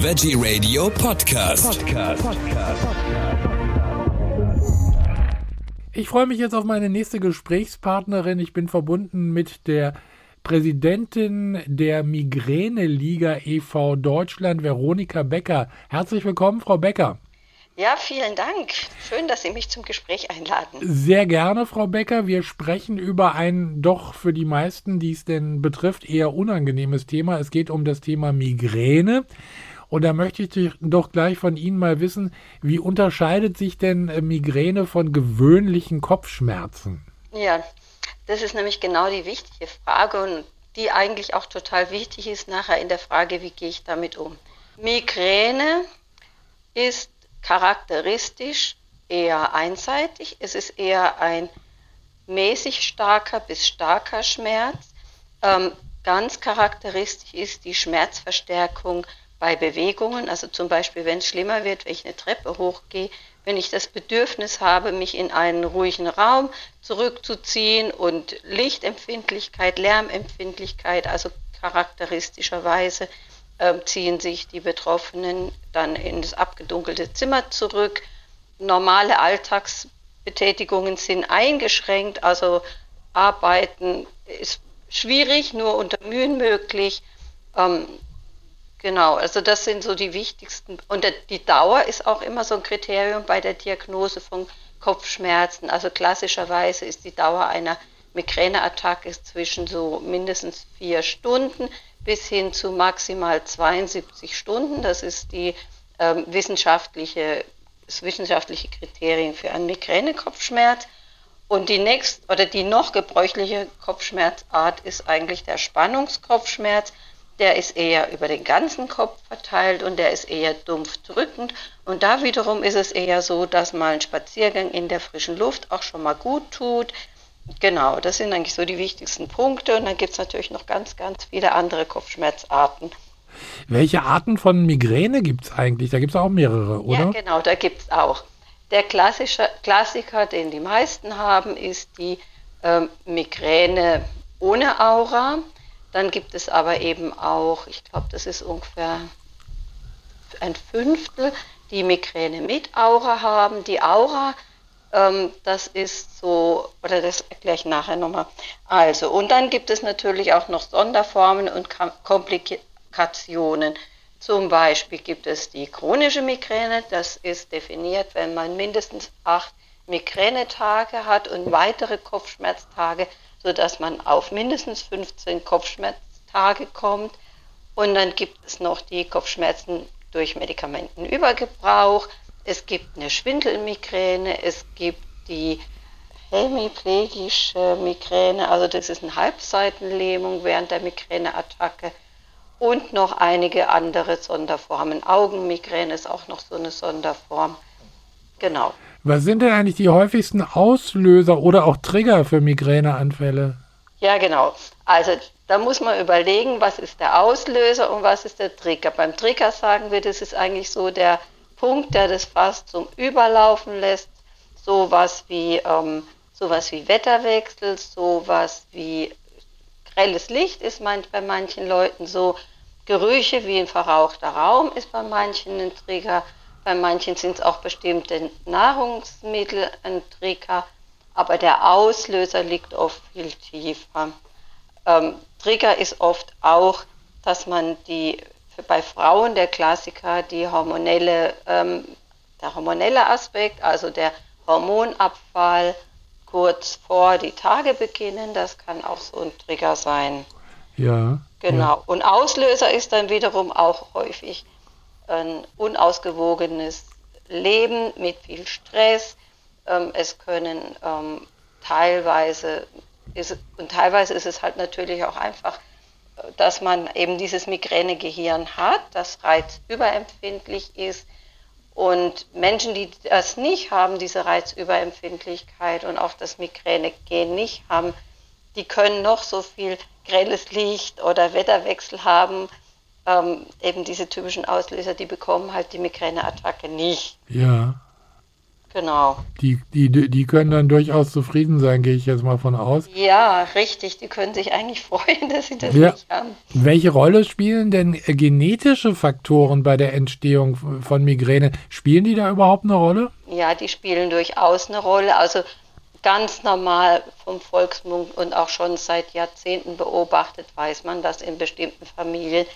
Veggie Radio Podcast. Ich freue mich jetzt auf meine nächste Gesprächspartnerin. Ich bin verbunden mit der Präsidentin der Migräne-Liga e.V. Deutschland, Veronika Becker. Herzlich willkommen, Frau Becker. Ja, vielen Dank. Schön, dass Sie mich zum Gespräch einladen. Sehr gerne, Frau Becker. Wir sprechen über ein doch für die meisten, die es denn betrifft, eher unangenehmes Thema. Es geht um das Thema Migräne. Und da möchte ich doch gleich von Ihnen mal wissen, wie unterscheidet sich denn äh, Migräne von gewöhnlichen Kopfschmerzen? Ja, das ist nämlich genau die wichtige Frage und die eigentlich auch total wichtig ist nachher in der Frage, wie gehe ich damit um. Migräne ist charakteristisch eher einseitig. Es ist eher ein mäßig starker bis starker Schmerz. Ähm, ganz charakteristisch ist die Schmerzverstärkung bei Bewegungen, also zum Beispiel, wenn es schlimmer wird, wenn ich eine Treppe hochgehe, wenn ich das Bedürfnis habe, mich in einen ruhigen Raum zurückzuziehen und Lichtempfindlichkeit, Lärmempfindlichkeit, also charakteristischerweise äh, ziehen sich die Betroffenen dann in das abgedunkelte Zimmer zurück. Normale Alltagsbetätigungen sind eingeschränkt, also Arbeiten ist schwierig, nur unter Mühen möglich. Ähm, genau, also das sind so die wichtigsten. Und die Dauer ist auch immer so ein Kriterium bei der Diagnose von Kopfschmerzen. Also klassischerweise ist die Dauer einer Migräneattacke zwischen so mindestens vier Stunden bis hin zu maximal 72 Stunden. Das ist die ähm, wissenschaftliche, das wissenschaftliche Kriterium für einen Migränekopfschmerz. Und die nächst oder die noch gebräuchliche Kopfschmerzart ist eigentlich der Spannungskopfschmerz. Der ist eher über den ganzen Kopf verteilt und der ist eher dumpf drückend. Und da wiederum ist es eher so, dass mal ein Spaziergang in der frischen Luft auch schon mal gut tut. Genau, das sind eigentlich so die wichtigsten Punkte. Und dann gibt es natürlich noch ganz, ganz viele andere Kopfschmerzarten. Welche Arten von Migräne gibt es eigentlich? Da gibt es auch mehrere, oder? Ja, genau, da gibt es auch. Der klassische Klassiker, den die meisten haben, ist die ähm, Migräne ohne Aura. Dann gibt es aber eben auch, ich glaube, das ist ungefähr ein Fünftel, die Migräne mit Aura haben. Die Aura ähm, das ist so, oder das erkläre ich nachher nochmal. Also, und dann gibt es natürlich auch noch Sonderformen und Komplikationen. Zum Beispiel gibt es die chronische Migräne, das ist definiert, wenn man mindestens acht Migränetage hat und weitere Kopfschmerztage, sodass man auf mindestens 15 Kopfschmerztage kommt. Und dann gibt es noch die Kopfschmerzen durch Medikamentenübergebrauch. Es gibt eine Schwindelmigräne, es gibt die hemiplegische Migräne, also das ist eine Halbseitenlähmung während der Migräneattacke und noch einige andere Sonderformen. Augenmigräne ist auch noch so eine Sonderform. Genau. Was sind denn eigentlich die häufigsten Auslöser oder auch Trigger für Migräneanfälle? Ja, genau. Also da muss man überlegen, was ist der Auslöser und was ist der Trigger. Beim Trigger sagen wir, das ist eigentlich so der Punkt, der das Fass zum Überlaufen lässt. Sowas wie, ähm, sowas wie Wetterwechsel, sowas wie grelles Licht ist bei manchen Leuten so. Gerüche wie ein verrauchter Raum ist bei manchen ein Trigger. Bei manchen sind es auch bestimmte Nahrungsmittel ein Trigger. Aber der Auslöser liegt oft viel tiefer. Ähm, Trigger ist oft auch, dass man die bei Frauen der Klassiker die hormonelle, ähm, der hormonelle Aspekt, also der Hormonabfall kurz vor die Tage beginnen, das kann auch so ein Trigger sein. Ja. Genau. Ja. Und Auslöser ist dann wiederum auch häufig ein unausgewogenes Leben mit viel Stress. Ähm, es können ähm, teilweise ist, und teilweise ist es halt natürlich auch einfach dass man eben dieses Migränegehirn hat, das reizüberempfindlich ist. Und Menschen, die das nicht haben, diese Reizüberempfindlichkeit und auch das Migränegen nicht haben, die können noch so viel grelles Licht oder Wetterwechsel haben. Ähm, eben diese typischen Auslöser, die bekommen halt die Migräneattacke nicht. Ja. Genau. Die, die, die können dann durchaus zufrieden sein, gehe ich jetzt mal von aus. Ja, richtig. Die können sich eigentlich freuen, dass sie das Ja. nicht haben. Welche Rolle spielen denn äh, genetische Faktoren bei der Entstehung von Migräne? Spielen die da überhaupt eine Rolle? Ja, die spielen durchaus eine Rolle. Also ganz normal vom Volksmund und auch schon seit Jahrzehnten beobachtet, weiß man, dass in bestimmten Familien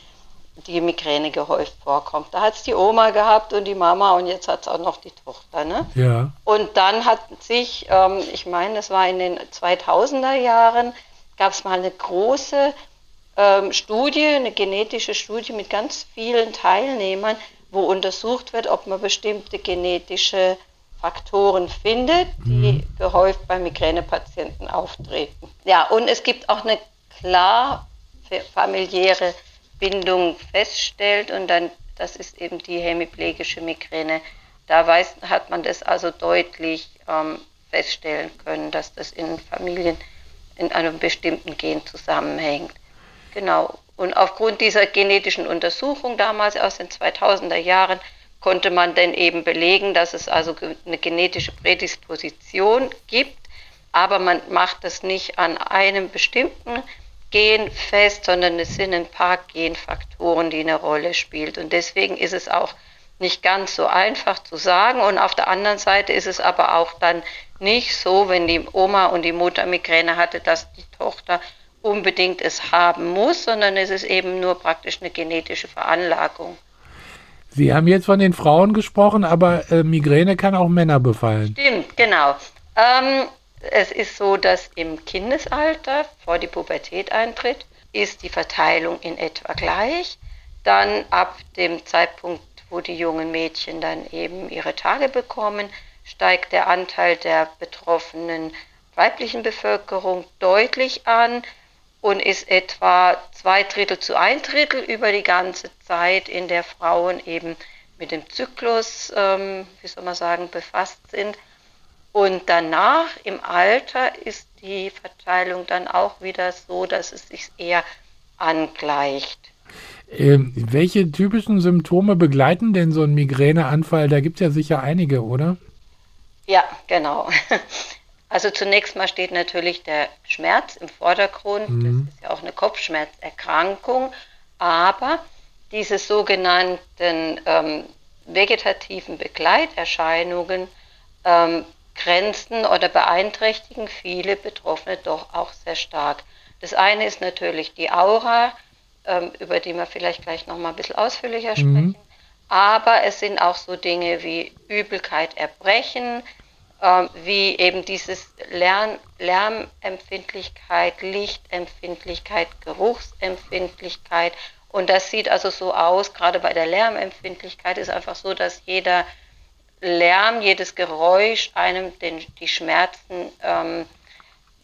die Migräne gehäuft vorkommt. Da hat es die Oma gehabt und die Mama und jetzt hat es auch noch die Tochter. Ne? Ja. Und dann hat sich, ähm, ich meine, das war in den 2000er Jahren, gab es mal eine große ähm, Studie, eine genetische Studie mit ganz vielen Teilnehmern, wo untersucht wird, ob man bestimmte genetische Faktoren findet, die gehäuft bei Migränepatienten auftreten. Ja, und es gibt auch eine klar fa- familiäre Bindung feststellt und dann, das ist eben die hemiplegische Migräne. Da weiß, hat man das also deutlich ähm, feststellen können, dass das in Familien in einem bestimmten Gen zusammenhängt. Genau. Und aufgrund dieser genetischen Untersuchung damals aus den 2000er Jahren konnte man dann eben belegen, dass es also eine genetische Prädisposition gibt, aber man macht das nicht an einem bestimmten Gen fest, sondern es sind ein paar Genfaktoren, die eine Rolle spielen. Und deswegen ist es auch nicht ganz so einfach zu sagen. Und auf der anderen Seite ist es aber auch dann nicht so, wenn die Oma und die Mutter Migräne hatte, dass die Tochter unbedingt es haben muss, sondern es ist eben nur praktisch eine genetische Veranlagung. Sie haben jetzt von den Frauen gesprochen, aber äh, Migräne kann auch Männer befallen. Stimmt, genau. Ähm, es ist so, dass im Kindesalter, vor die Pubertät eintritt, ist die Verteilung in etwa gleich. Dann ab dem Zeitpunkt, wo die jungen Mädchen dann eben ihre Tage bekommen, steigt der Anteil der betroffenen weiblichen Bevölkerung deutlich an und ist etwa zwei Drittel zu ein Drittel über die ganze Zeit, in der Frauen eben mit dem Zyklus, ähm, wie soll man sagen, befasst sind. Und danach im Alter ist die Verteilung dann auch wieder so, dass es sich eher angleicht. Ähm, welche typischen Symptome begleiten denn so einen Migräneanfall? Da gibt es ja sicher einige, oder? Ja, genau. Also zunächst mal steht natürlich der Schmerz im Vordergrund. Mhm. Das ist ja auch eine Kopfschmerzerkrankung. Aber diese sogenannten ähm, vegetativen Begleiterscheinungen ähm, grenzen oder beeinträchtigen viele Betroffene doch auch sehr stark. Das eine ist natürlich die Aura, ähm, über die wir vielleicht gleich noch mal ein bisschen ausführlicher sprechen. Aber es sind auch so Dinge wie Übelkeit, Erbrechen, ähm, wie eben dieses Lärm, Lärmempfindlichkeit, Lichtempfindlichkeit, Geruchsempfindlichkeit. Und das sieht also so aus, gerade bei der Lärmempfindlichkeit ist einfach so, dass jeder Lärm, jedes Geräusch einem den, die Schmerzen ähm,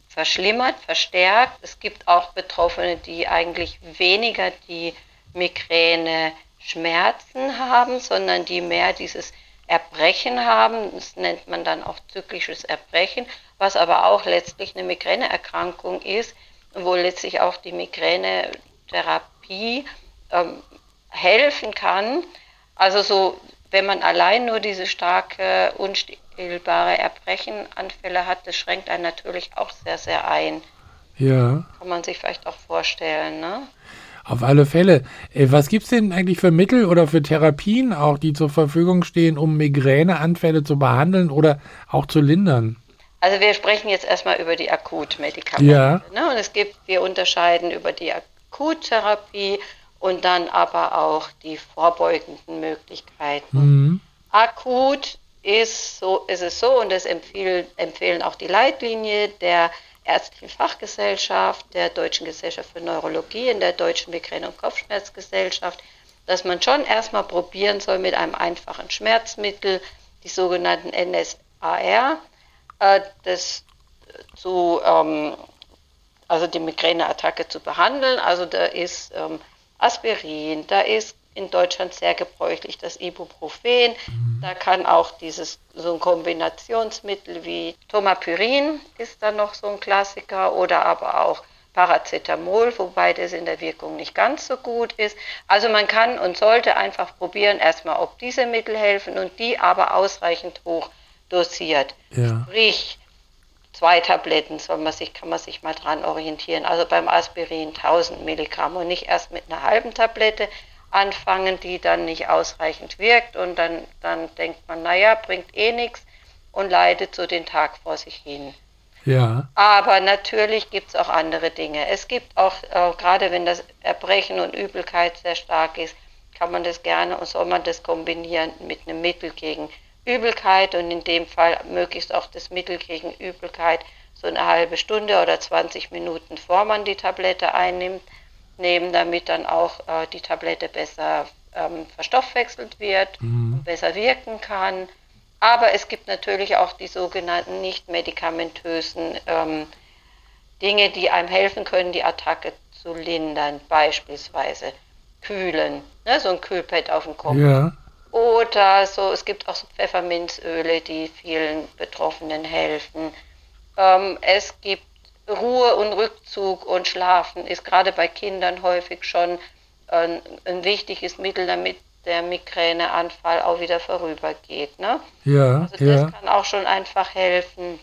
verschlimmert, verstärkt. Es gibt auch Betroffene, die eigentlich weniger die Migräne Schmerzen haben, sondern die mehr dieses Erbrechen haben. Das nennt man dann auch zyklisches Erbrechen, was aber auch letztlich eine Migräneerkrankung ist, wo letztlich auch die Migränetherapie ähm, helfen kann. Also so, wenn man allein nur diese starke, unstillbare Erbrechenanfälle hat, das schränkt einen natürlich auch sehr, sehr ein. Ja, Kann man sich vielleicht auch vorstellen, ne? auf alle Fälle. Äh, was gibt es denn eigentlich für Mittel oder für Therapien auch, die zur Verfügung stehen, um Migräneanfälle zu behandeln oder auch zu lindern? Also wir sprechen jetzt erstmal über die Akutmedikamente. Ja. Ne? Und es gibt, wir unterscheiden über die Akuttherapie und dann aber auch die vorbeugenden Möglichkeiten. Mhm. Akut ist, so, ist es so, und das empfehlen, empfehlen auch die Leitlinie der Ärztlichen Fachgesellschaft, der Deutschen Gesellschaft für Neurologie, in der Deutschen Migräne- und Kopfschmerzgesellschaft, dass man schon erstmal probieren soll mit einem einfachen Schmerzmittel, die sogenannten NSAR, äh, das zu, ähm, also die Migräneattacke zu behandeln. Also da ist ähm, Aspirin, da ist in Deutschland sehr gebräuchlich das Ibuprofen. Da kann auch dieses so ein Kombinationsmittel wie Tomapyrin ist dann noch so ein Klassiker oder aber auch Paracetamol, wobei das in der Wirkung nicht ganz so gut ist. Also man kann und sollte einfach probieren, erstmal, ob diese Mittel helfen und die aber ausreichend hoch dosiert. Ja. Sprich, zwei Tabletten soll man sich, kann man sich mal dran orientieren. Also beim Aspirin 1000 Milligramm und nicht erst mit einer halben Tablette anfangen, die dann nicht ausreichend wirkt und dann, dann denkt man, naja, bringt eh nichts und leidet so den Tag vor sich hin. Ja. Aber natürlich gibt es auch andere Dinge. Es gibt auch, äh, gerade wenn das Erbrechen und Übelkeit sehr stark ist, kann man das gerne und soll man das kombinieren mit einem Mittel gegen Übelkeit und in dem Fall möglichst auch das Mittel gegen Übelkeit so eine halbe Stunde oder 20 Minuten vor man die Tablette einnimmt, nehmen, damit dann auch äh, die Tablette besser ähm, verstoffwechselt wird, Mhm. besser wirken kann. Aber es gibt natürlich auch die sogenannten nicht medikamentösen ähm, Dinge, die einem helfen können, die Attacke zu lindern, beispielsweise kühlen, ne, so ein Kühlpad auf dem Kopf. Ja. Oder so, es gibt auch so Pfefferminzöle, die vielen Betroffenen helfen. Ähm, es gibt Ruhe und Rückzug und Schlafen ist gerade bei Kindern häufig schon ein, ein wichtiges Mittel, damit der Migräneanfall auch wieder vorübergeht. Ne? Ja. Also das Ja. kann auch schon einfach helfen.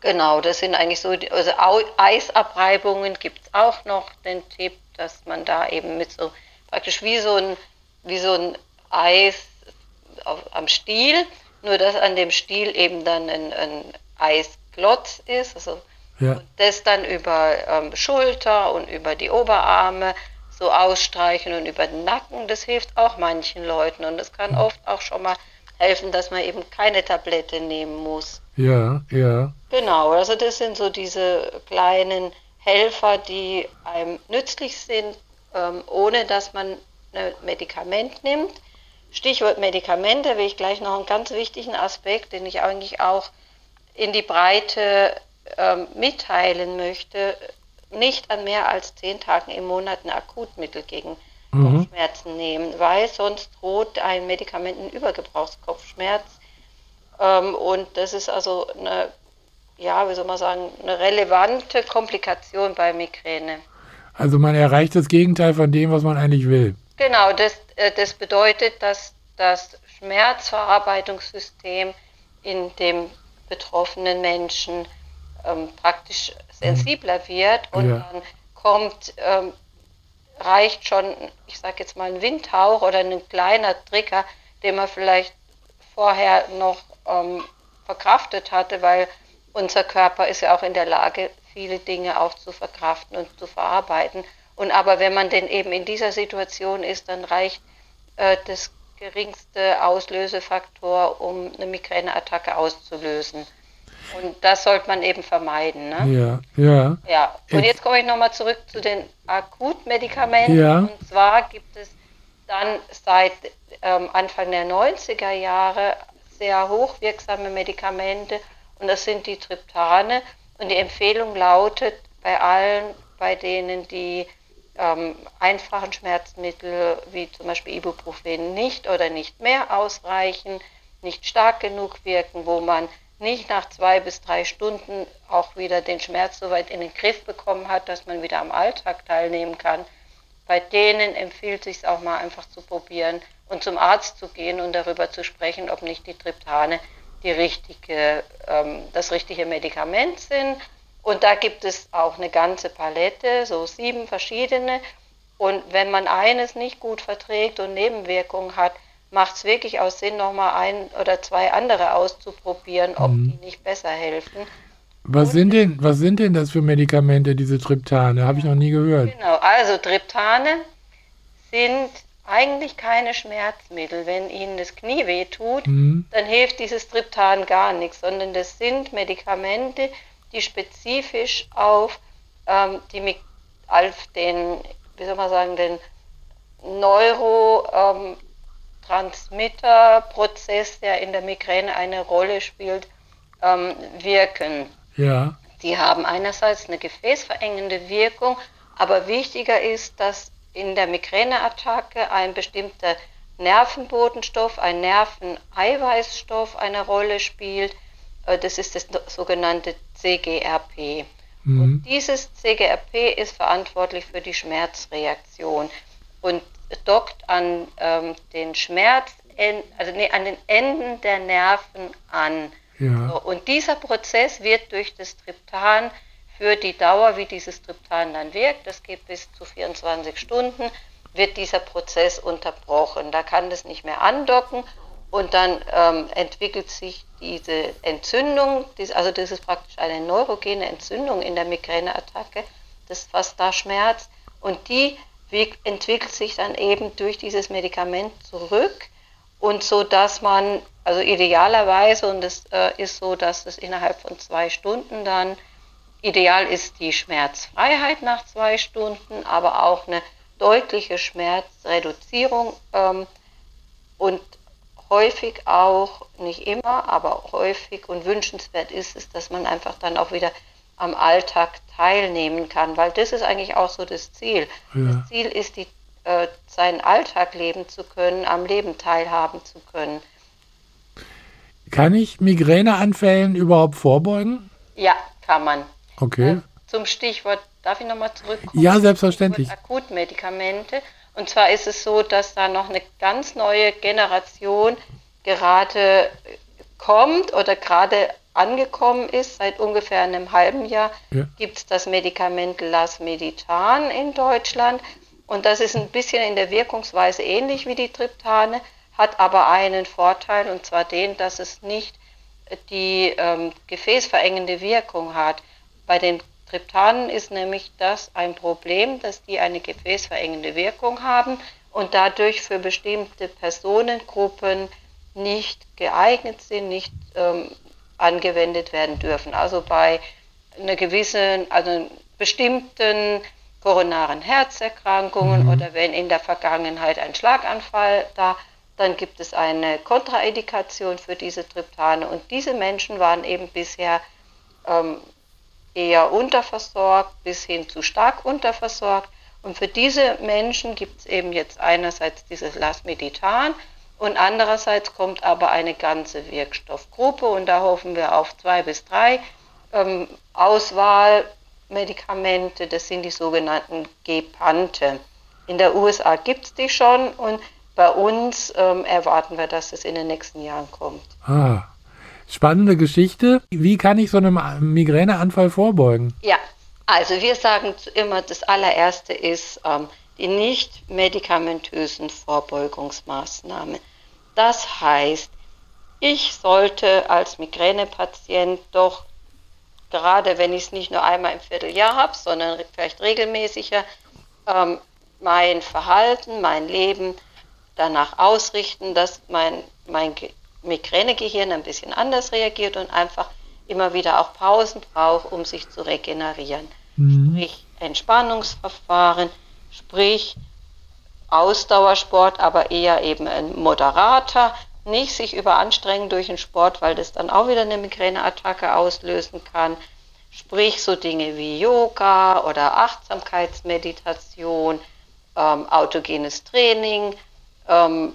Genau, das sind eigentlich so, die, also Eisabreibungen gibt es auch noch den Tipp, dass man da eben mit so praktisch wie so ein, wie so ein Eis auf, am Stiel, nur dass an dem Stiel eben dann ein, ein Eisklotz ist, also Ja. und das dann über ähm, Schulter und über die Oberarme so ausstreichen und über den Nacken, das hilft auch manchen Leuten und das kann oft auch schon mal helfen, dass man eben keine Tablette nehmen muss. Ja. Ja. Genau, also das sind so diese kleinen Helfer, die einem nützlich sind, ähm, ohne dass man ein Medikament nimmt. Stichwort Medikamente will ich gleich noch einen ganz wichtigen Aspekt, den ich eigentlich auch in die Breite ähm, mitteilen möchte. Nicht an mehr als zehn Tagen im Monat ein Akutmittel gegen Mhm. Kopfschmerzen nehmen, weil sonst droht ein Medikamentenübergebrauchskopfschmerz. Ähm, und das ist also eine, ja, wie soll man sagen, eine relevante Komplikation bei Migräne. Also man erreicht das Gegenteil von dem, was man eigentlich will. Genau, das, äh, das bedeutet, dass das Schmerzverarbeitungssystem in dem betroffenen Menschen ähm, praktisch sensibler wird und Ja. dann kommt, ähm, reicht schon, ich sage jetzt mal, ein Windhauch oder ein kleiner Trigger, den man vielleicht vorher noch ähm, verkraftet hatte, weil unser Körper ist ja auch in der Lage, viele Dinge auch zu verkraften und zu verarbeiten. Und aber wenn man denn eben in dieser Situation ist, dann reicht äh, das geringste Auslösefaktor, um eine Migräneattacke auszulösen. Und das sollte man eben vermeiden. Ne? Ja. Ja. Ja, und Jetzt- komme ich nochmal zurück zu den Akutmedikamenten. Ja. Und zwar gibt es dann seit ähm, Anfang der 90er Jahre sehr hochwirksame Medikamente und das sind die Triptane. Und die Empfehlung lautet bei allen, bei denen die ähm, einfachen Schmerzmittel wie zum Beispiel Ibuprofen nicht oder nicht mehr ausreichen, nicht stark genug wirken, wo man nicht nach zwei bis drei Stunden auch wieder den Schmerz so weit in den Griff bekommen hat, dass man wieder am Alltag teilnehmen kann. Bei denen empfiehlt sich auch mal einfach zu probieren und zum Arzt zu gehen und darüber zu sprechen, ob nicht die Triptane die richtige, ähm, das richtige Medikament sind. Und da gibt es auch eine ganze Palette, so sieben verschiedene. Und wenn man eines nicht gut verträgt und Nebenwirkungen hat, macht es wirklich auch Sinn, nochmal ein oder zwei andere auszuprobieren, ob die nicht besser helfen. Was sind denn, was sind denn das für Medikamente, diese Triptane? Habe ich noch nie gehört. Genau, also Triptane sind eigentlich keine Schmerzmittel. Wenn Ihnen das Knie weh tut, Mhm. dann hilft dieses Triptan gar nichts, sondern das sind Medikamente, die spezifisch auf, ähm, die, auf den, wie soll man sagen, den Neurotransmitterprozess, der in der Migräne eine Rolle spielt, ähm, wirken. Ja. Die haben einerseits eine gefäßverengende Wirkung, aber wichtiger ist, dass in der Migräneattacke ein bestimmter Nervenbotenstoff, ein Nerveneiweißstoff eine Rolle spielt. Äh, Das ist das sogenannte CGRP. Mhm. Und dieses CGRP ist verantwortlich für die Schmerzreaktion und dockt an ähm, den End, also nee, an den Enden der Nerven an. Ja. So, und dieser Prozess wird durch das Triptan für die Dauer, wie dieses Triptan dann wirkt, das geht bis zu 24 Stunden, wird dieser Prozess unterbrochen. Da kann das nicht mehr andocken und dann ähm, entwickelt sich diese Entzündung, also das ist praktisch eine neurogene Entzündung in der Migräneattacke, das was da schmerzt. Und die entwickelt sich dann eben durch dieses Medikament zurück. Und so, dass man, also idealerweise, und es äh, ist so, dass es innerhalb von zwei Stunden dann, ideal ist die Schmerzfreiheit nach zwei Stunden, aber auch eine deutliche Schmerzreduzierung ähm, und häufig auch, nicht immer, aber häufig und wünschenswert ist es, dass man einfach dann auch wieder am Alltag teilnehmen kann, weil das ist eigentlich auch so das Ziel. Ja. Das Ziel ist, die, äh, seinen Alltag leben zu können, am Leben teilhaben zu können. Kann ich Migräneanfällen überhaupt vorbeugen? Ja, kann man. Okay. Äh, zum Stichwort, darf ich nochmal zurückkommen? Ja, selbstverständlich. Akutmedikamente. Und zwar ist es so, dass da noch eine ganz neue Generation gerade kommt oder gerade angekommen ist. Seit ungefähr einem halben Jahr ja. gibt es das Medikament Lasmeditan in Deutschland. Und das ist ein bisschen in der Wirkungsweise ähnlich wie die Triptane, hat aber einen Vorteil, und zwar den, dass es nicht die ähm, gefäßverengende Wirkung hat. Bei den Triptanen ist nämlich das ein Problem, dass die eine gefäßverengende Wirkung haben und dadurch für bestimmte Personengruppen nicht geeignet sind, nicht ähm, angewendet werden dürfen. Also bei einer gewissen, also bestimmten koronaren Herzerkrankungen mhm. oder wenn in der Vergangenheit ein Schlaganfall da, dann gibt es eine Kontraindikation für diese Triptane und diese Menschen waren eben bisher ähm, eher unterversorgt bis hin zu stark unterversorgt und für diese Menschen gibt es eben jetzt einerseits dieses Lasmeditan und andererseits kommt aber eine ganze Wirkstoffgruppe und da hoffen wir auf zwei bis drei ähm, Auswahlmedikamente. Das sind die sogenannten Gepante. In der USA gibt es die schon und bei uns ähm, erwarten wir, dass es in den nächsten Jahren kommt. Ah, spannende Geschichte. Wie kann ich so einem Migräneanfall vorbeugen? Ja, also wir sagen immer, das allererste ist ähm, die nicht medikamentösen Vorbeugungsmaßnahmen. Das heißt, ich sollte als Migränepatient doch, gerade wenn ich es nicht nur einmal im Vierteljahr habe, sondern vielleicht regelmäßiger, ähm, mein Verhalten, mein Leben danach ausrichten, dass mein, mein Migränegehirn ein bisschen anders reagiert und einfach immer wieder auch Pausen braucht, um sich zu regenerieren. Mhm. Sprich Entspannungsverfahren, sprich Ausdauersport, aber eher eben ein moderater, nicht sich überanstrengen durch den Sport, weil das dann auch wieder eine Migräneattacke auslösen kann. Sprich so Dinge wie Yoga oder Achtsamkeitsmeditation, ähm, autogenes Training, ähm,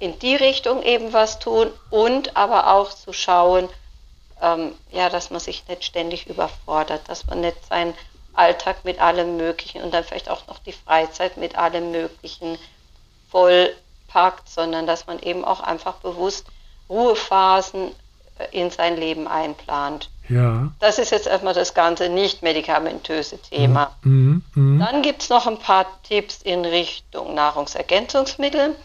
in die Richtung eben was tun und aber auch zu schauen, ähm, ja, dass man sich nicht ständig überfordert, dass man nicht sein Alltag mit allem Möglichen und dann vielleicht auch noch die Freizeit mit allem Möglichen vollpackt, sondern dass man eben auch einfach bewusst Ruhephasen äh, in sein Leben einplant. Ja. Das ist jetzt erstmal das ganze nicht medikamentöse Thema. Mhm, mh. Dann gibt es noch ein paar Tipps in Richtung Nahrungsergänzungsmittel,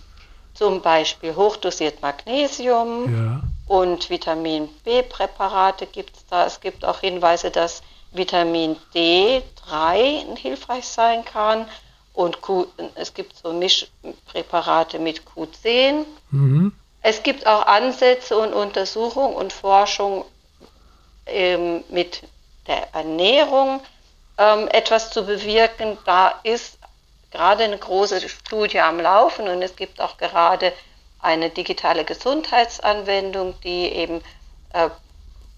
zum Beispiel hochdosiert Magnesium ja. und Vitamin B-Präparate gibt es da. Es gibt auch Hinweise, dass Vitamin D3 hilfreich sein kann. Und Q, es gibt so Mischpräparate mit Q10. Mhm. Es gibt auch Ansätze und Untersuchungen und Forschung ähm, mit der Ernährung ähm, etwas zu bewirken. Da ist gerade eine große Studie am Laufen und es gibt auch gerade eine digitale Gesundheitsanwendung, die eben äh,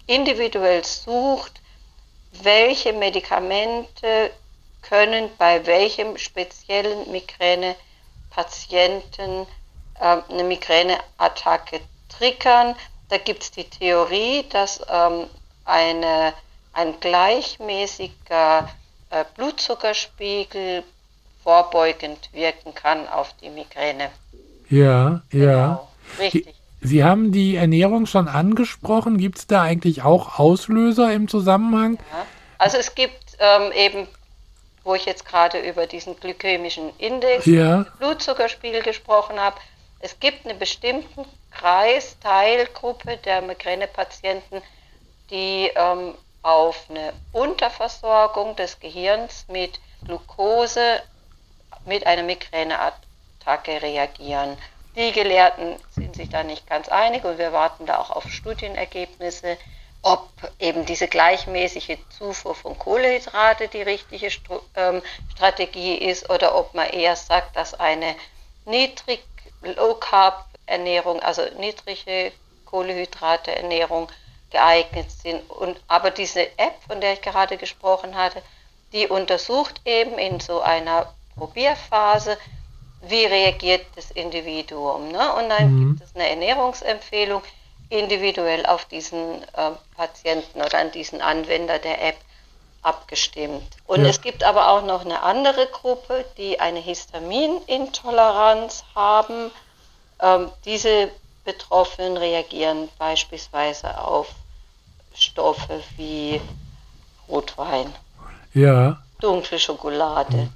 individuell sucht, welche Medikamente können bei welchem speziellen Migränepatienten äh, eine Migräneattacke triggern. Da gibt es die Theorie, dass ähm, eine, ein gleichmäßiger äh, Blutzuckerspiegel vorbeugend wirken kann auf die Migräne. Ja, ja. Genau, richtig. Sie haben die Ernährung schon angesprochen. Gibt es da eigentlich auch Auslöser im Zusammenhang? Ja. Also es gibt ähm, eben, wo ich jetzt gerade über diesen glykämischen Index, Ja, Blutzuckerspiegel gesprochen habe, es gibt einen bestimmten Kreis, Teilgruppe der Migränepatienten, die ähm, auf eine Unterversorgung des Gehirns mit Glucose mit einer Migräneattacke reagieren. Die Gelehrten sind sich da nicht ganz einig und wir warten da auch auf Studienergebnisse, ob eben diese gleichmäßige Zufuhr von Kohlenhydrate die richtige Stru ähm, Strategie ist oder ob man eher sagt, dass eine niedrig Low Carb Ernährung, also niedrige Kohlenhydrate Ernährung geeignet sind. Und aber diese App, von der ich gerade gesprochen hatte, die untersucht eben in so einer Probierphase, wie reagiert das Individuum. Ne? Und dann Mhm. gibt es eine Ernährungsempfehlung individuell auf diesen äh, Patienten oder an diesen Anwender der App abgestimmt. Und Ja. es gibt aber auch noch eine andere Gruppe, die eine Histaminintoleranz haben. Ähm, diese Betroffenen reagieren beispielsweise auf Stoffe wie Rotwein, ja, dunkle Schokolade,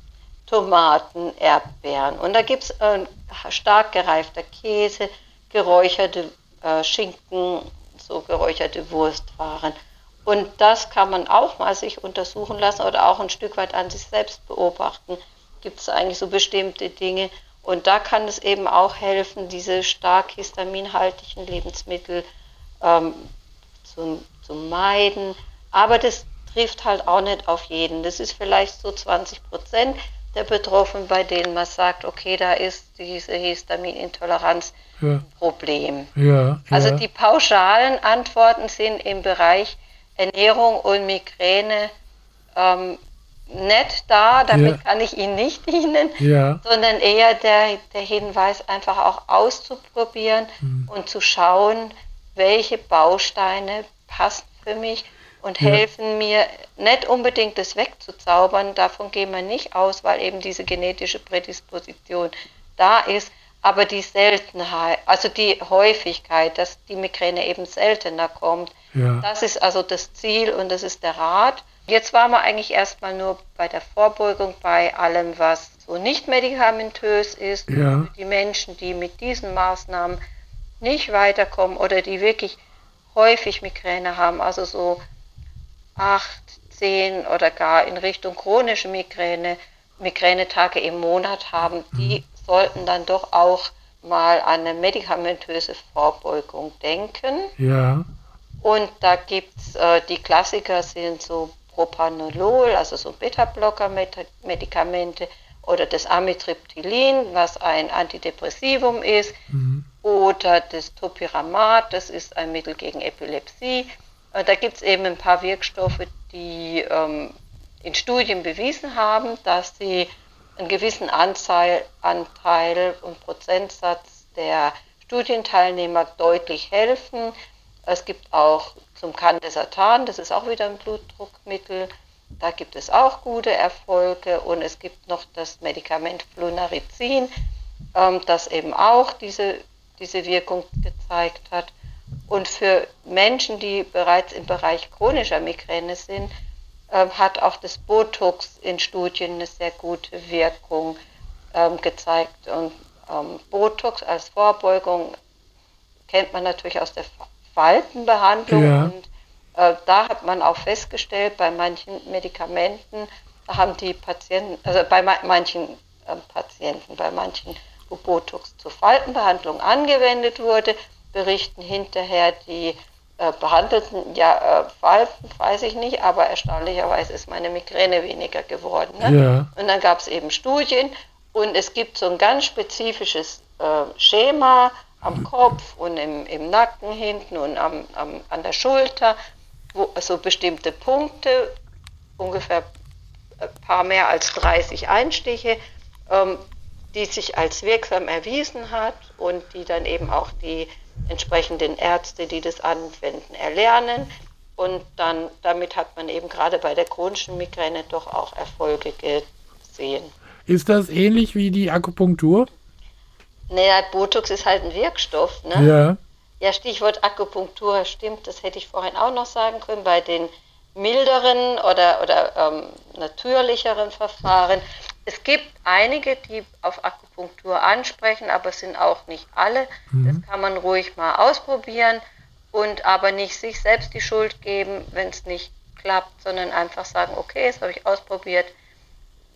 Tomaten, Erdbeeren. Und da gibt es äh, stark gereifter Käse, geräucherte äh, Schinken, so geräucherte Wurstwaren. Und das kann man auch mal sich untersuchen lassen oder auch ein Stück weit an sich selbst beobachten. Gibt es eigentlich so bestimmte Dinge? Und da kann es eben auch helfen, diese stark histaminhaltigen Lebensmittel ähm, zu, zu meiden. Aber das trifft halt auch nicht auf jeden. Das ist vielleicht so 20 Prozent der Betroffenen, bei denen man sagt, okay, da ist diese Histaminintoleranz ja, ein Problem. ja. Also ja. die pauschalen Antworten sind im Bereich Ernährung und Migräne ähm, nicht da, damit kann ich Ihnen nicht dienen, sondern eher der, der Hinweis, einfach auch auszuprobieren und zu schauen, welche Bausteine passen für mich und helfen mir, nicht unbedingt das wegzuzaubern, davon gehen wir nicht aus, weil eben diese genetische Prädisposition da ist, aber die Seltenheit, also die Häufigkeit, dass die Migräne eben seltener kommt, ja, das ist also das Ziel und das ist der Rat. Jetzt waren wir eigentlich erstmal nur bei der Vorbeugung, bei allem, was so nicht medikamentös ist. Ja. Die Menschen, die mit diesen Maßnahmen nicht weiterkommen oder die wirklich häufig Migräne haben, also so acht, zehn oder gar in Richtung chronische Migräne, Migränetage im Monat haben, die sollten dann doch auch mal an eine medikamentöse Vorbeugung denken. ja, Und da gibt es, äh, die Klassiker sind so Propanolol, also so Beta-Blocker-Medikamente oder das Amitriptylin, was ein Antidepressivum ist, mhm. oder das Topiramat, das ist ein Mittel gegen Epilepsie. Und da gibt es eben ein paar Wirkstoffe, die ähm, in Studien bewiesen haben, dass sie einen gewissen Anteil, Anteil und Prozentsatz der Studienteilnehmer deutlich helfen. Es gibt auch zum Candesatan, das ist auch wieder ein Blutdruckmittel, da gibt es auch gute Erfolge und es gibt noch das Medikament Flunarizin, ähm, das eben auch diese, diese Wirkung gezeigt hat. Und für Menschen, die bereits im Bereich chronischer Migräne sind, ähm, hat auch das Botox in Studien eine sehr gute Wirkung ähm, gezeigt. Und ähm, Botox als Vorbeugung kennt man natürlich aus der Faltenbehandlung. Ja. Und äh, da hat man auch festgestellt, bei manchen Medikamenten haben die Patienten, also bei ma manchen äh, Patienten, bei manchen, wo Botox zur Faltenbehandlung angewendet wurde, berichten hinterher die äh, behandelten ja, äh, Falten, weiß ich nicht, aber erstaunlicherweise ist meine Migräne weniger geworden. Ne? Ja. Und dann gab es eben Studien und es gibt so ein ganz spezifisches äh, Schema am Kopf und im, im Nacken hinten und am, am, an der Schulter, wo so bestimmte Punkte, ungefähr ein paar mehr als 30 Einstiche, ähm, die sich als wirksam erwiesen hat und die dann eben auch die entsprechenden Ärzte, die das anwenden, erlernen. Und dann damit hat man eben gerade bei der chronischen Migräne doch auch Erfolge gesehen. Ist das ähnlich wie die Akupunktur? Naja, Botox ist halt ein Wirkstoff, ne? Ja. Ja, Stichwort Akupunktur stimmt, das hätte ich vorhin auch noch sagen können. Bei den milderen oder, oder ähm, natürlicheren Verfahren. Es gibt einige, die auf Akupunktur ansprechen, aber es sind auch nicht alle. Das kann man ruhig mal ausprobieren und aber nicht sich selbst die Schuld geben, wenn es nicht klappt, sondern einfach sagen, okay, das habe ich ausprobiert.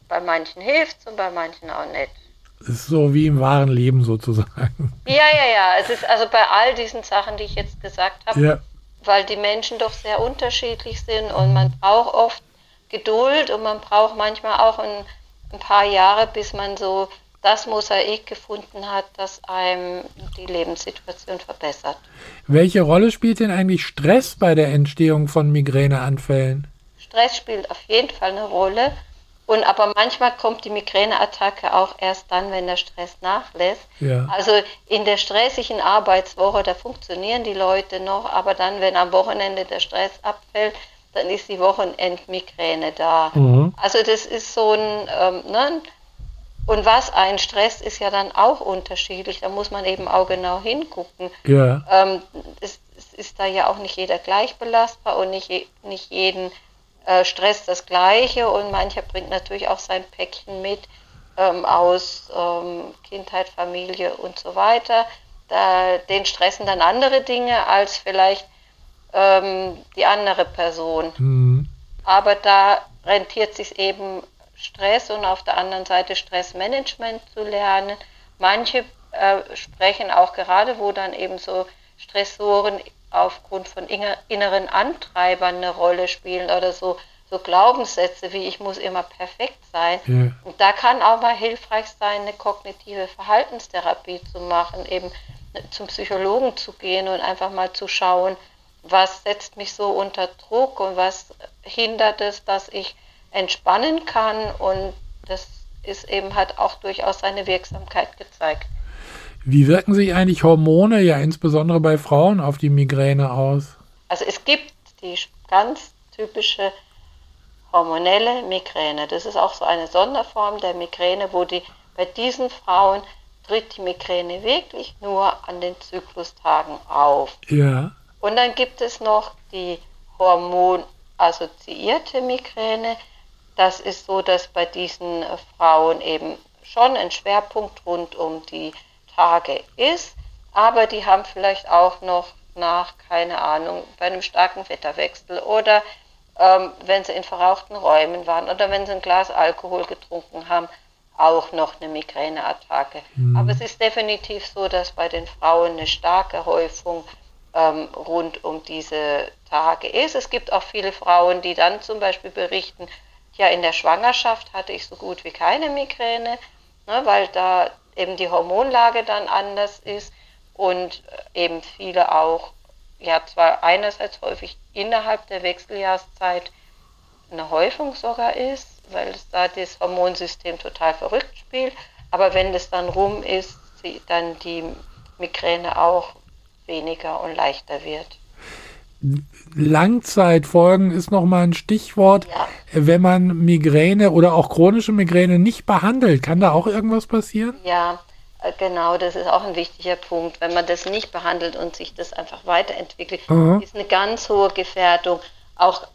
Bei manchen hilft es und bei manchen auch nicht. Das ist so wie im wahren Leben sozusagen. Ja, ja, ja. Es ist also bei all diesen Sachen, die ich jetzt gesagt habe, Ja. weil die Menschen doch sehr unterschiedlich sind und man braucht oft Geduld und man braucht manchmal auch ein, ein paar Jahre, bis man so das Mosaik gefunden hat, das einem die Lebenssituation verbessert. Welche Rolle spielt denn eigentlich Stress bei der Entstehung von Migräneanfällen? Stress spielt auf jeden Fall eine Rolle. Und aber manchmal kommt die Migräneattacke auch erst dann, wenn der Stress nachlässt. Ja. Also in der stressigen Arbeitswoche, da funktionieren die Leute noch, aber dann, wenn am Wochenende der Stress abfällt, dann ist die Wochenendmigräne da. Mhm. Also das ist so ein, ähm, ne? Und was einen stresst, ist ja dann auch unterschiedlich. Da muss man eben auch genau hingucken. Ja. Ähm, es, es ist da ja auch nicht jeder gleich belastbar und nicht, nicht jeden äh, Stress das Gleiche und mancher bringt natürlich auch sein Päckchen mit ähm, aus ähm, Kindheit, Familie und so weiter. Da, den stressen dann andere Dinge als vielleicht ähm, die andere Person. Mhm. Aber da rentiert sich eben Stress und auf der anderen Seite Stressmanagement zu lernen. Manche äh, sprechen auch gerade, wo dann eben so Stressoren aufgrund von inner, inneren Antreibern eine Rolle spielen oder so, so Glaubenssätze wie ich muss immer perfekt sein. Ja. Und da kann auch mal hilfreich sein, eine kognitive Verhaltenstherapie zu machen, eben zum Psychologen zu gehen und einfach mal zu schauen, was setzt mich so unter Druck und was hindert es, dass ich entspannen kann und das ist eben hat auch durchaus seine Wirksamkeit gezeigt. Wie wirken sich eigentlich Hormone, ja insbesondere bei Frauen, auf die Migräne aus? Also es gibt die ganz typische hormonelle Migräne. Das ist auch so eine Sonderform der Migräne, wo die bei diesen Frauen tritt die Migräne wirklich nur an den Zyklustagen auf. Ja. Und dann gibt es noch die hormonassoziierte Migräne. Das ist so, dass bei diesen Frauen eben schon ein Schwerpunkt rund um die Tage ist, aber die haben vielleicht auch noch nach, keine Ahnung, bei einem starken Wetterwechsel oder ähm, wenn sie in verrauchten Räumen waren oder wenn sie ein Glas Alkohol getrunken haben, auch noch eine Migräneattacke. Aber es ist definitiv so, dass bei den Frauen eine starke Häufung ähm, rund um diese Tage ist. Es gibt auch viele Frauen, die dann zum Beispiel berichten, ja, in der Schwangerschaft hatte ich so gut wie keine Migräne, ne, weil da eben die Hormonlage dann anders ist und eben viele auch, ja, zwar einerseits häufig innerhalb der Wechseljahreszeit eine Häufung sogar ist, weil es da das Hormonsystem total verrückt spielt, aber wenn das dann rum ist, dann die Migräne auch weniger und leichter wird. Langzeitfolgen ist nochmal ein Stichwort. Ja. Wenn man Migräne oder auch chronische Migräne nicht behandelt, kann da auch irgendwas passieren? Ja, äh, genau, das ist auch ein wichtiger Punkt. Wenn man das nicht behandelt und sich das einfach weiterentwickelt, Mhm. ist eine ganz hohe Gefährdung, auch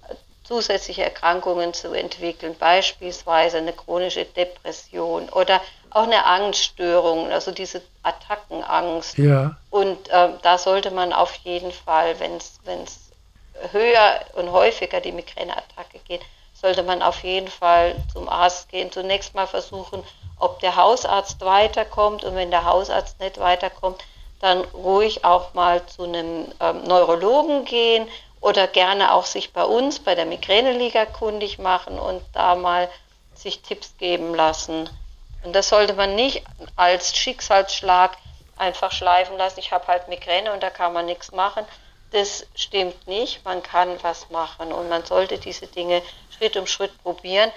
zusätzliche Erkrankungen zu entwickeln, beispielsweise eine chronische Depression oder auch eine Angststörung, also diese Attackenangst. Ja. Und ähm, da sollte man auf jeden Fall, wenn es höher und häufiger die Migräneattacke geht, sollte man auf jeden Fall zum Arzt gehen. Zunächst mal versuchen, ob der Hausarzt weiterkommt und wenn der Hausarzt nicht weiterkommt, dann ruhig auch mal zu einem ähm, Neurologen gehen oder gerne auch sich bei uns bei der Migräneliga kundig machen und da mal sich Tipps geben lassen. Und das sollte man nicht als Schicksalsschlag einfach schleifen lassen. Ich habe halt Migräne und da kann man nichts machen. Das stimmt nicht. Man kann was machen und man sollte diese Dinge Schritt um Schritt probieren.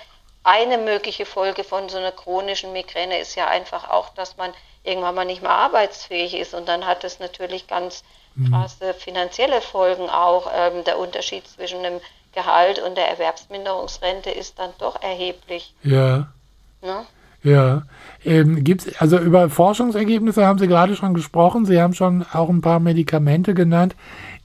Eine mögliche Folge von so einer chronischen Migräne ist ja einfach auch, dass man irgendwann mal nicht mehr arbeitsfähig ist und dann hat es natürlich ganz krasse finanzielle Folgen auch. Ähm, der Unterschied zwischen dem Gehalt und der Erwerbsminderungsrente ist dann doch erheblich. Ja. Ne? Ja. Ähm, gibt's, also über Forschungsergebnisse haben Sie gerade schon gesprochen. Sie haben schon auch ein paar Medikamente genannt,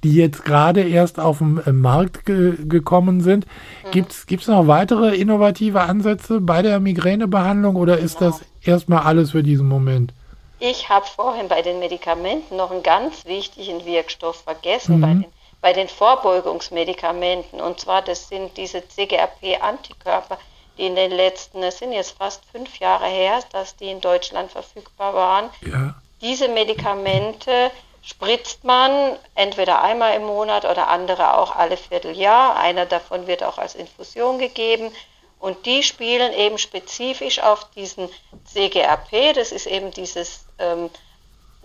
die jetzt gerade erst auf den äh, Markt ge gekommen sind. Mhm. Gibt es noch weitere innovative Ansätze bei der Migränebehandlung oder ist genau. das erstmal alles für diesen Moment? Ich habe vorhin bei den Medikamenten noch einen ganz wichtigen Wirkstoff vergessen, mhm. bei, den, bei den Vorbeugungsmedikamenten. Und zwar, das sind diese CGRP-Antikörper die in den letzten, es sind jetzt fast fünf Jahre her, dass die in Deutschland verfügbar waren. Ja. Diese Medikamente spritzt man entweder einmal im Monat oder andere auch alle Vierteljahr. Einer davon wird auch als Infusion gegeben. Und die spielen eben spezifisch auf diesen CGRP, das ist eben dieses ähm,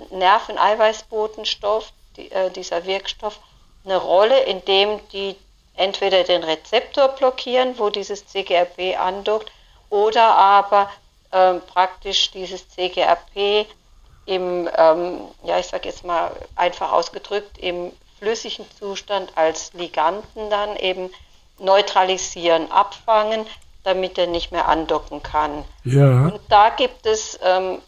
Nerveneiweißbotenstoff, die, äh, dieser Wirkstoff, eine Rolle, indem die entweder den Rezeptor blockieren, wo dieses CGRP andockt, oder aber ähm, praktisch dieses CGRP im, ähm, ja, ich sage jetzt mal einfach ausgedrückt, im flüssigen Zustand als Liganten dann eben neutralisieren, abfangen, damit er nicht mehr andocken kann. Ja. Und da gibt es ähm,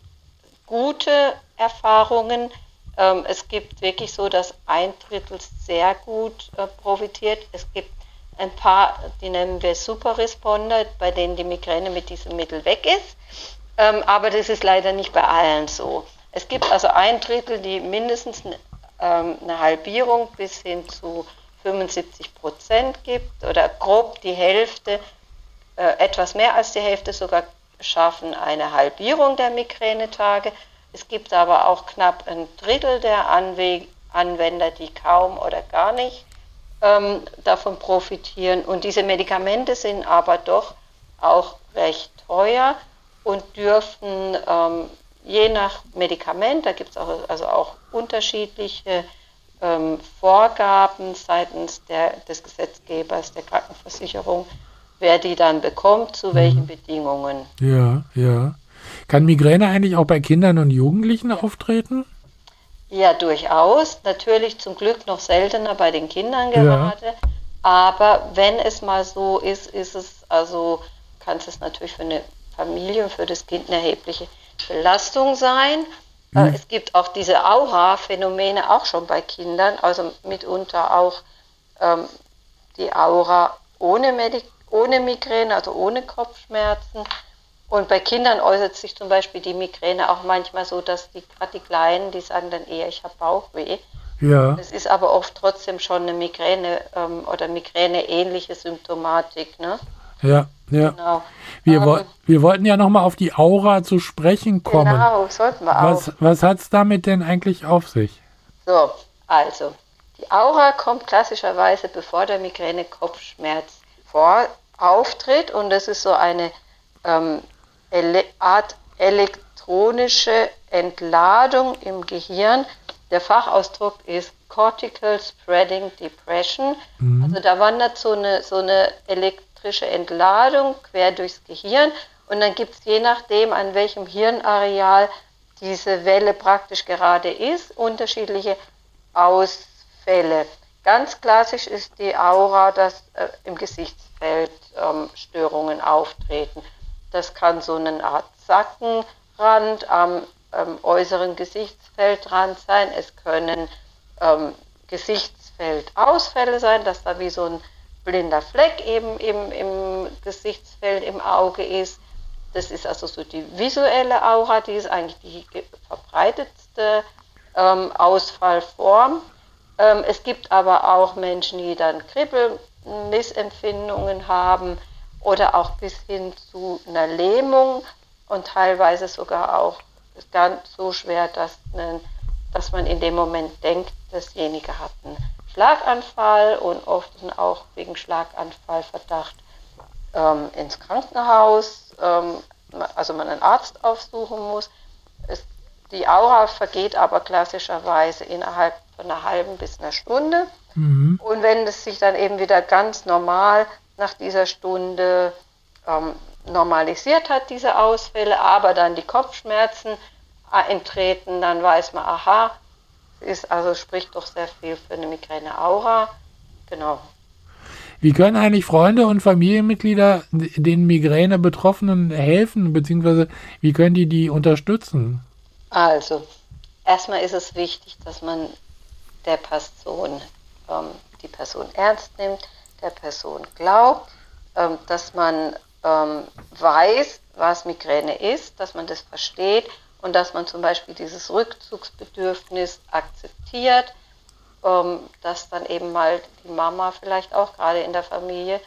gute Erfahrungen, ähm, es gibt wirklich so, dass ein Drittel sehr gut äh, profitiert. Es gibt ein paar, die nennen wir Superresponder, bei denen die Migräne mit diesem Mittel weg ist. Ähm, aber das ist leider nicht bei allen so. Es gibt also ein Drittel, die mindestens eine, ähm, eine Halbierung bis hin zu 75 Prozent gibt oder grob die Hälfte, äh, etwas mehr als die Hälfte sogar schaffen eine Halbierung der Migränetage. Es gibt aber auch knapp ein Drittel der Anwe Anwender, die kaum oder gar nicht ähm, davon profitieren. Und diese Medikamente sind aber doch auch recht teuer und dürfen ähm, je nach Medikament, da gibt es auch, also auch unterschiedliche ähm, Vorgaben seitens der, des Gesetzgebers der Krankenversicherung, wer die dann bekommt, zu welchen mhm. Bedingungen. Ja, ja. Kann Migräne eigentlich auch bei Kindern und Jugendlichen auftreten? Ja, durchaus. Natürlich zum Glück noch seltener bei den Kindern gerade. Ja. Aber wenn es mal so ist, ist es also, kann es natürlich für eine Familie und für das Kind eine erhebliche Belastung sein. Hm. Es gibt auch diese Aura-Phänomene auch schon bei Kindern, also mitunter auch ähm, die Aura ohne, Medik ohne Migräne, also ohne Kopfschmerzen. Und bei Kindern äußert sich zum Beispiel die Migräne auch manchmal so, dass die gerade die Kleinen, die sagen dann eher, ich habe Bauchweh. Ja. Es ist aber oft trotzdem schon eine Migräne ähm, oder Migräne-ähnliche Symptomatik. Ne? Ja, ja. Genau. Wir, ähm, wo, wir wollten ja nochmal auf die Aura zu sprechen kommen. Genau, sollten wir auch. Was, was hat es damit denn eigentlich auf sich? So, also, die Aura kommt klassischerweise, bevor der Migräne-Kopfschmerz vor auftritt und das ist so eine ähm, ele Art elektronische Entladung im Gehirn. Der Fachausdruck ist Cortical Spreading Depression. Mhm. Also da wandert so eine, so eine elektrische Entladung quer durchs Gehirn und dann gibt es je nachdem, an welchem Hirnareal diese Welle praktisch gerade ist, unterschiedliche Ausfälle. Ganz klassisch ist die Aura, dass äh, im Gesichtsfeld ähm, Störungen auftreten. Das kann so eine Art Sackenrand am ähm, äußeren Gesichtsfeldrand sein. Es können ähm, Gesichtsfeldausfälle sein, dass da wie so ein blinder Fleck eben im, im Gesichtsfeld im Auge ist. Das ist also so die visuelle Aura, die ist eigentlich die verbreitetste ähm, Ausfallform. Ähm, es gibt aber auch Menschen, die dann Kribbelmissempfindungen haben oder auch bis hin zu einer Lähmung und teilweise sogar auch ganz so schwer, dass, ne, dass man in dem Moment denkt, dasjenige hat einen Schlaganfall und oft auch wegen Schlaganfallverdacht ähm, ins Krankenhaus, ähm, also man einen Arzt aufsuchen muss. Es, die Aura vergeht aber klassischerweise innerhalb von einer halben bis einer Stunde. Mhm. Und wenn es sich dann eben wieder ganz normal nach dieser Stunde ähm, normalisiert hat, diese Ausfälle, aber dann die Kopfschmerzen eintreten, dann weiß man, aha, ist also spricht doch sehr viel für eine Migräne-Aura. Genau. Wie können eigentlich Freunde und Familienmitglieder den Migräne-Betroffenen helfen, beziehungsweise wie können die die unterstützen? Also, erstmal ist es wichtig, dass man der Person, ähm, die Person ernst nimmt, der Person glaubt, ähm, dass man ähm, weiß, was Migräne ist, dass man das versteht und dass man zum Beispiel dieses Rückzugsbedürfnis akzeptiert, ähm, dass dann eben mal die Mama vielleicht auch gerade in der Familie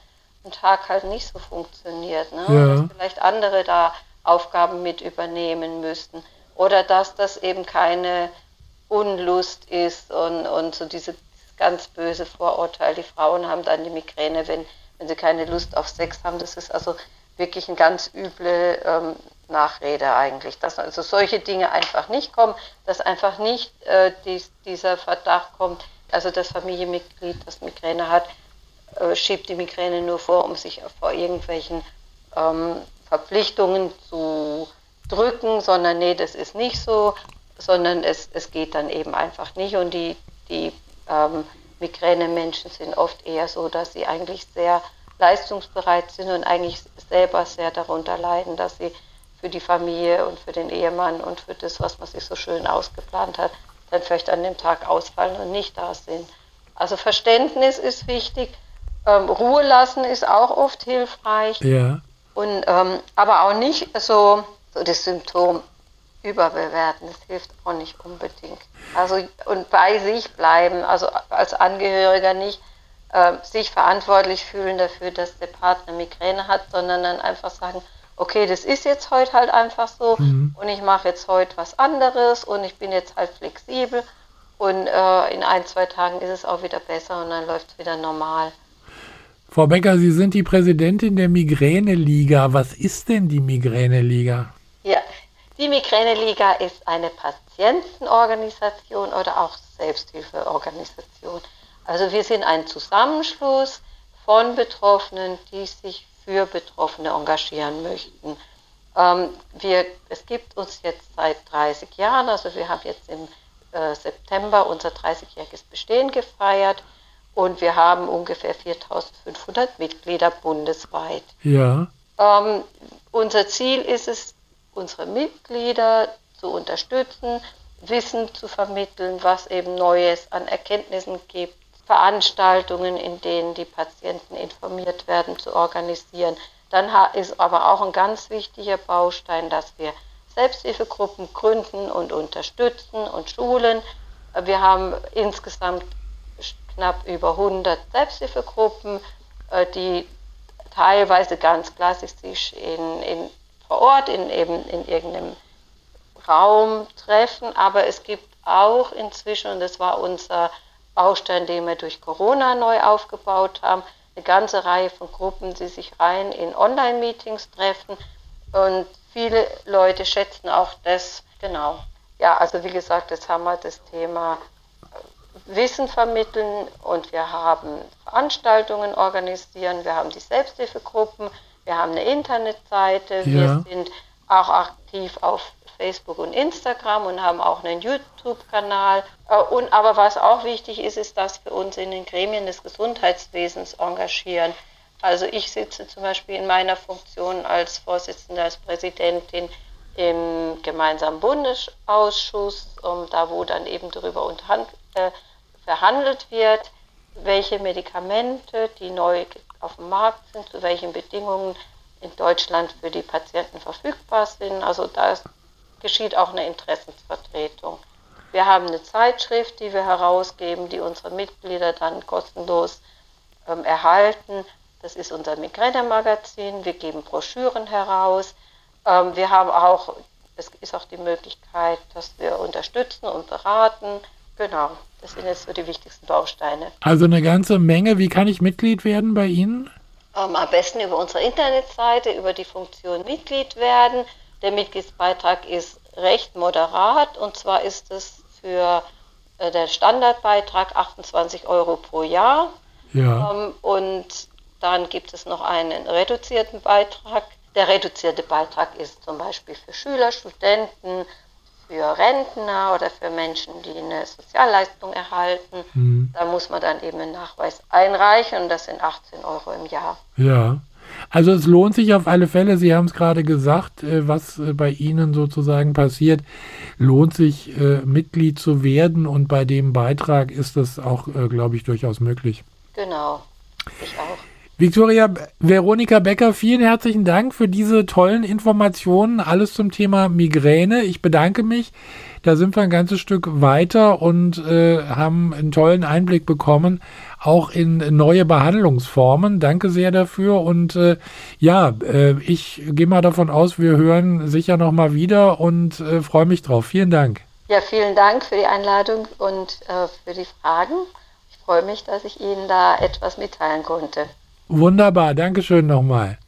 ein Tag halt nicht so funktioniert, ne? Ja. dass vielleicht andere da Aufgaben mit übernehmen müssten oder dass das eben keine Unlust ist und, und so diese ganz böse Vorurteil, die Frauen haben dann die Migräne, wenn, wenn sie keine Lust auf Sex haben. Das ist also wirklich eine ganz üble ähm, Nachrede eigentlich, dass also solche Dinge einfach nicht kommen, dass einfach nicht äh, dies, dieser Verdacht kommt, also das Familienmitglied, das Migräne hat, äh, schiebt die Migräne nur vor, um sich vor irgendwelchen ähm, Verpflichtungen zu drücken, sondern nee, das ist nicht so, sondern es, es geht dann eben einfach nicht. Und die, die ähm, Migräne-Menschen sind oft eher so, dass sie eigentlich sehr leistungsbereit sind und eigentlich selber sehr darunter leiden, dass sie für die Familie und für den Ehemann und für das, was man sich so schön ausgeplant hat, dann vielleicht an dem Tag ausfallen und nicht da sind. Also Verständnis ist wichtig, ähm, Ruhe lassen ist auch oft hilfreich. Ja. Und, ähm, aber auch nicht so, so das Symptom überbewerten, das hilft auch nicht unbedingt. Also und bei sich bleiben, also als Angehöriger nicht äh, sich verantwortlich fühlen dafür, dass der Partner Migräne hat, sondern dann einfach sagen, okay, das ist jetzt heute halt einfach so mhm. und ich mache jetzt heute was anderes und ich bin jetzt halt flexibel und äh, in ein, zwei Tagen ist es auch wieder besser und dann läuft es wieder normal. Frau Becker, Sie sind die Präsidentin der Migräne-Liga. Was ist denn die Migräne-Liga? Die Migräne-Liga ist eine Patientenorganisation oder auch Selbsthilfeorganisation. Also wir sind ein Zusammenschluss von Betroffenen, die sich für Betroffene engagieren möchten. Ähm, wir, es gibt uns jetzt seit 30 Jahren, also wir haben jetzt im äh, September unser 30-jähriges Bestehen gefeiert und wir haben ungefähr 4500 Mitglieder bundesweit. Ja. Ähm, unser Ziel ist es, unsere Mitglieder zu unterstützen, Wissen zu vermitteln, was eben Neues an Erkenntnissen gibt, Veranstaltungen, in denen die Patienten informiert werden, zu organisieren. Dann ist aber auch ein ganz wichtiger Baustein, dass wir Selbsthilfegruppen gründen und unterstützen und schulen. Wir haben insgesamt knapp über 100 Selbsthilfegruppen, äh, die teilweise ganz klassisch in, in, vor Ort in, eben in irgendeinem Raum treffen, aber es gibt auch inzwischen, und das war unser Baustein, den wir durch Corona neu aufgebaut haben. Eine ganze Reihe von Gruppen, die sich rein in Online-Meetings treffen. Und viele Leute schätzen auch das, genau. Ja, also wie gesagt, jetzt haben wir das Thema Wissen vermitteln und wir haben Veranstaltungen organisieren, wir haben die Selbsthilfegruppen, wir haben eine Internetseite, ja. wir sind auch aktiv auf Facebook und Instagram und haben auch einen YouTube-Kanal. Äh, und aber was auch wichtig ist, ist, dass wir uns in den Gremien des Gesundheitswesens engagieren. Also ich sitze zum Beispiel in meiner Funktion als Vorsitzende, als Präsidentin im gemeinsamen Bundesausschuss, um, da wo dann eben darüber äh, verhandelt wird, welche Medikamente, die neu auf dem Markt sind, zu welchen Bedingungen in Deutschland für die Patienten verfügbar sind. Also da geschieht auch eine Interessensvertretung. Wir haben eine Zeitschrift, die wir herausgeben, die unsere Mitglieder dann kostenlos ähm, erhalten. Das ist unser Migräne-Magazin. Wir geben Broschüren heraus. Ähm, wir haben auch, es ist auch die Möglichkeit, dass wir unterstützen und beraten. Genau, das sind jetzt so die wichtigsten Bausteine. Also eine ganze Menge. Wie kann ich Mitglied werden bei Ihnen? Ähm, am besten über unsere Internetseite, über die Funktion Mitglied werden. Der Mitgliedsbeitrag ist recht moderat und zwar ist es für äh, der Standardbeitrag 28 Euro pro Jahr. Ja. Ähm, und dann gibt es noch einen reduzierten Beitrag. Der reduzierte Beitrag ist zum Beispiel für Schüler, Studenten, für Rentner oder für Menschen, die eine Sozialleistung erhalten. Mhm. Da muss man dann eben einen Nachweis einreichen und das sind 18 Euro im Jahr. Ja. Also es lohnt sich auf alle Fälle, Sie haben es gerade gesagt, äh, was äh, bei Ihnen sozusagen passiert, lohnt sich äh, Mitglied zu werden und bei dem Beitrag ist das auch, glaube ich, durchaus möglich. Genau, ich auch. Victoria Veronika Becker, vielen herzlichen Dank für diese tollen Informationen. Alles zum Thema Migräne. Ich bedanke mich. Da sind wir ein ganzes Stück weiter und äh, haben einen tollen Einblick bekommen, auch in neue Behandlungsformen. Danke sehr dafür. Und äh, ja, äh, ich gehe mal davon aus, wir hören sicher nochmal wieder und äh, freue mich drauf. Vielen Dank. Ja, vielen Dank für die Einladung und äh, für die Fragen. Ich freue mich, dass ich Ihnen da etwas mitteilen konnte. Wunderbar, Dankeschön nochmal.